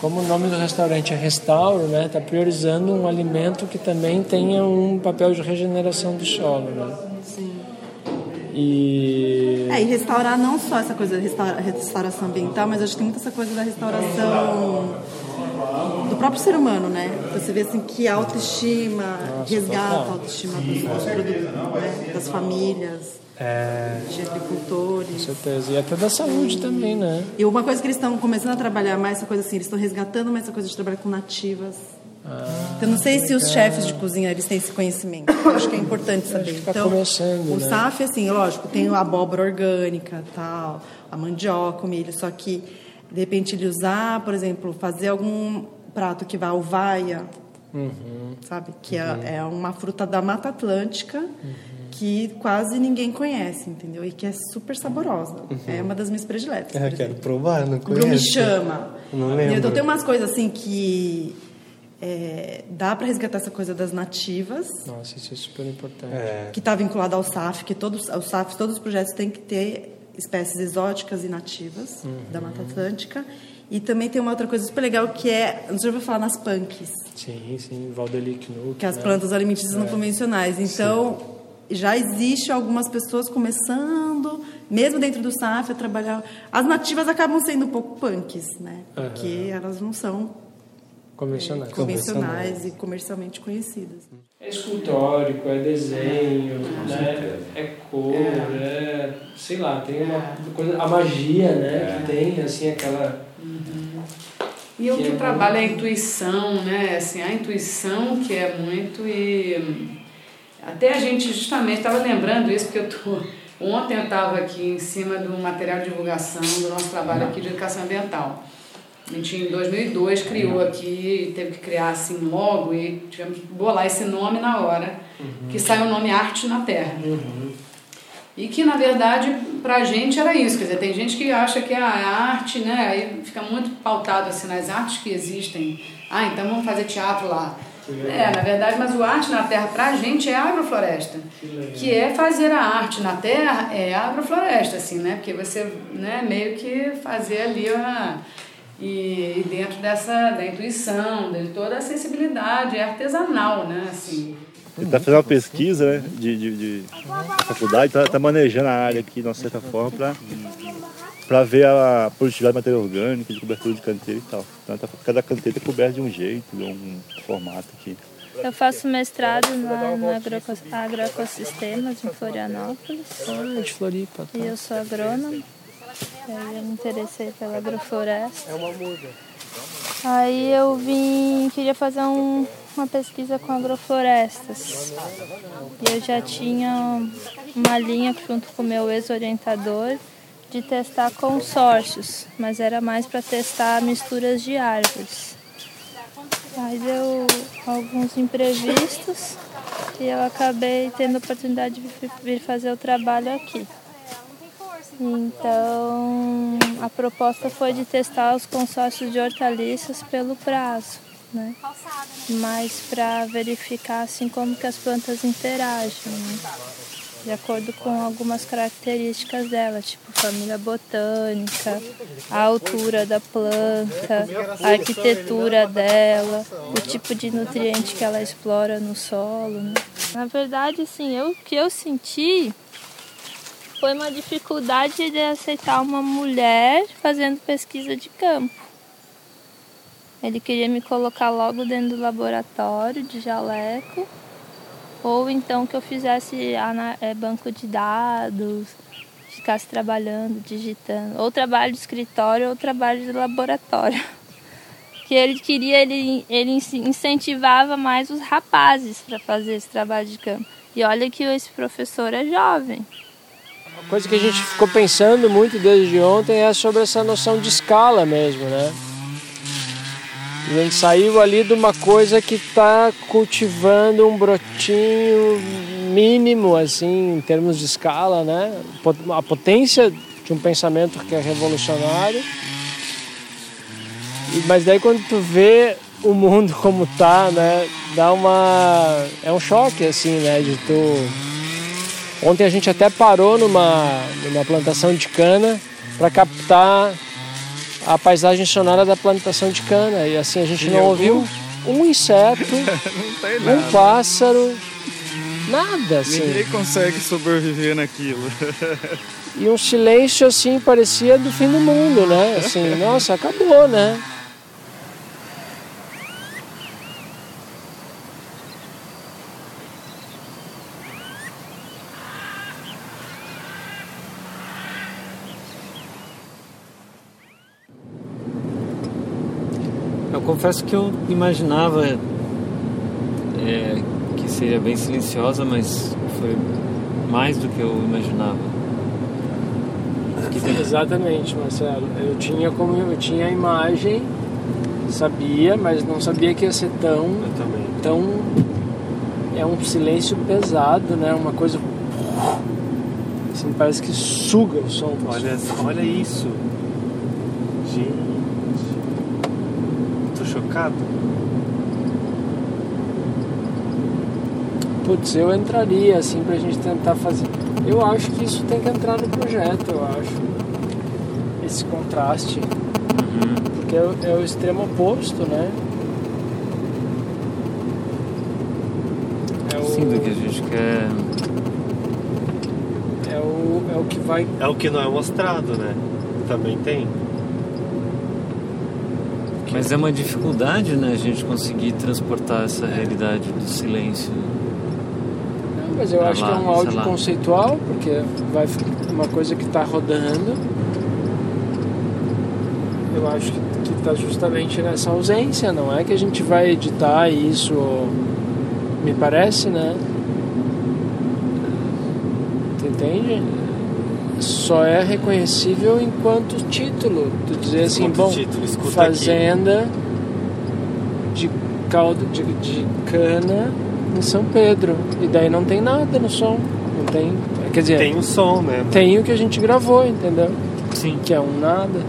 como o nome do restaurante é restauro, né, está priorizando um alimento que também tenha um papel de regeneração do solo, né? Sim. E É, e restaurar não só essa coisa da restaura- restauração ambiental, mas acho que tem muita essa coisa da restauração do próprio ser humano, né? Você vê assim que a autoestima resgata total. a autoestima dos, dos produtos, né? das famílias, é, de com agricultores. certeza. E até da saúde também, né? E uma coisa que eles estão começando a trabalhar mais, essa coisa assim, eles estão resgatando mais essa coisa de trabalhar com nativas. Então, não sei se os chefes de cozinha eles têm esse conhecimento. Eu acho que é importante saber. tá então, começando, o né? SAF, assim, lógico, tem a abóbora orgânica, tal, a mandioca, o milho, só que de repente ele usar, por exemplo, fazer algum prato que vá alvaia, Uhum. sabe? Que é, é uma fruta da Mata Atlântica que quase ninguém conhece, entendeu? E que é super saborosa. É uma das minhas prediletas. Ah, por quero provar, não conheço. chama. Não lembro. Então tem umas coisas assim que é, dá para resgatar essa coisa das nativas, Nossa, isso é super importante. É, que está vinculada ao SAF, que todos os SAF, todos os projetos têm que ter espécies exóticas e nativas da Mata Atlântica. E também tem uma outra coisa super legal que é, não sei se eu vou falar nas punks, Sim, sim, Valdeli Knuck, que é as né? plantas alimentícias não convencionais. Então, já existe algumas pessoas começando, mesmo dentro do SAF, a trabalhar. As nativas acabam sendo um pouco punks, né? Porque elas não são Convencionais. convencionais e comercialmente conhecidas. É escultórico, é desenho, né? é cor, é. sei lá, tem uma coisa. A magia, né? Que tem, assim, aquela. E o Que que é trabalha é a intuição, né? Assim, a intuição que é muito e até a gente justamente estava lembrando isso porque eu tô ontem eu estava aqui em cima do material de divulgação do nosso trabalho aqui de educação ambiental. A gente em 2002 criou aqui, teve que criar assim logo e tivemos que bolar esse nome na hora, que saiu o nome Arte na Terra. E que, na verdade, pra gente era isso. Quer dizer, tem gente que acha que a arte, né, aí fica muito pautado assim nas artes que existem. Ah, então vamos fazer teatro lá. É, na verdade, mas o arte na terra pra gente é a agrofloresta. Que é fazer a arte na terra é a agrofloresta, assim, né? Porque você, né, meio que fazer ali a e, e dentro dessa da intuição, de toda a sensibilidade, é artesanal, né, assim. Ele está fazendo uma pesquisa né, de, de, de faculdade, está tá manejando a área aqui, de uma certa forma, para ver a produtividade de matéria orgânica, de cobertura de canteiro e tal. Então, tá, cada canteiro é coberto de um jeito, de um formato aqui. Eu faço mestrado na, na agroeco- agroecossistemas em Florianópolis Ah, de Floripa. Tá? e eu sou agrônoma. Aí eu me interessei pela agrofloresta. é uma muda. Aí eu vim, queria fazer um- uma pesquisa com agroflorestas. E eu já tinha uma linha junto com o meu ex-orientador de testar consórcios, mas era mais para testar misturas de árvores. Aí deu alguns imprevistos e eu acabei tendo a oportunidade de vir fazer o trabalho aqui. Então, a proposta foi de testar os consórcios de hortaliças pelo prazo, né? Mas para verificar assim como que as plantas interagem, né? De acordo com algumas características dela, tipo família botânica, a altura da planta, a arquitetura dela, o tipo de nutriente que ela explora no solo. Né? Na verdade, assim, eu, o que eu senti foi uma dificuldade de aceitar uma mulher fazendo pesquisa de campo. Ele queria me colocar logo dentro do laboratório de jaleco, ou então que eu fizesse eh, banco de dados, ficasse trabalhando, digitando, ou trabalho de escritório ou trabalho de laboratório. Que ele queria, ele, ele incentivava mais os rapazes para fazer esse trabalho de campo. E olha que esse professor é jovem. Coisa que a gente ficou pensando muito desde ontem é sobre essa noção de escala mesmo, né? A gente saiu ali de uma coisa que está cultivando um brotinho mínimo, assim, em termos de escala, né? A potência de um pensamento que é revolucionário. Mas daí quando tu vê o mundo como tá, né? Dá uma... É um choque, assim, né? De tu... Ontem a gente até parou numa, numa plantação de cana para captar a paisagem sonora da plantação de cana. E assim a gente Tem não ouviu um inseto, um pássaro, nada assim. Ninguém consegue sobreviver naquilo. E um silêncio assim parecia do fim do mundo, né? Assim, nossa, acabou, né? Eu confesso que eu imaginava é, que seria bem silenciosa, mas foi mais do que eu imaginava. Exatamente, Marcelo. Eu tinha como eu tinha a imagem, sabia, mas não sabia que ia ser tão Eu também. tão é um silêncio pesado, né? Uma coisa assim, parece que suga o som. Olha, olha isso. Gente. Chocado. Putz, eu entraria assim pra gente tentar fazer. Eu acho que isso tem que entrar no projeto, eu acho. Esse contraste. Porque é, o- é o extremo oposto, né? É o, Sim, do que a gente quer. é o, é o que vai. É o que não é mostrado, né? Também tem. Mas é uma dificuldade, né, a gente conseguir transportar essa realidade do silêncio. Não, mas eu acho que é lá, um áudio lá. conceitual, porque vai ficar uma coisa que está rodando. Eu acho que está justamente nessa ausência, não é que a gente vai editar isso, me parece, né? Tu entende? Só é reconhecível enquanto título. Tu dizer assim, Enquanto bom, título, escuta fazenda de caldo de, de cana em São Pedro. E daí não tem nada no som. Não tem. Quer dizer, Tem o som, né? tem o que a gente gravou, entendeu? Sim. Que é um nada.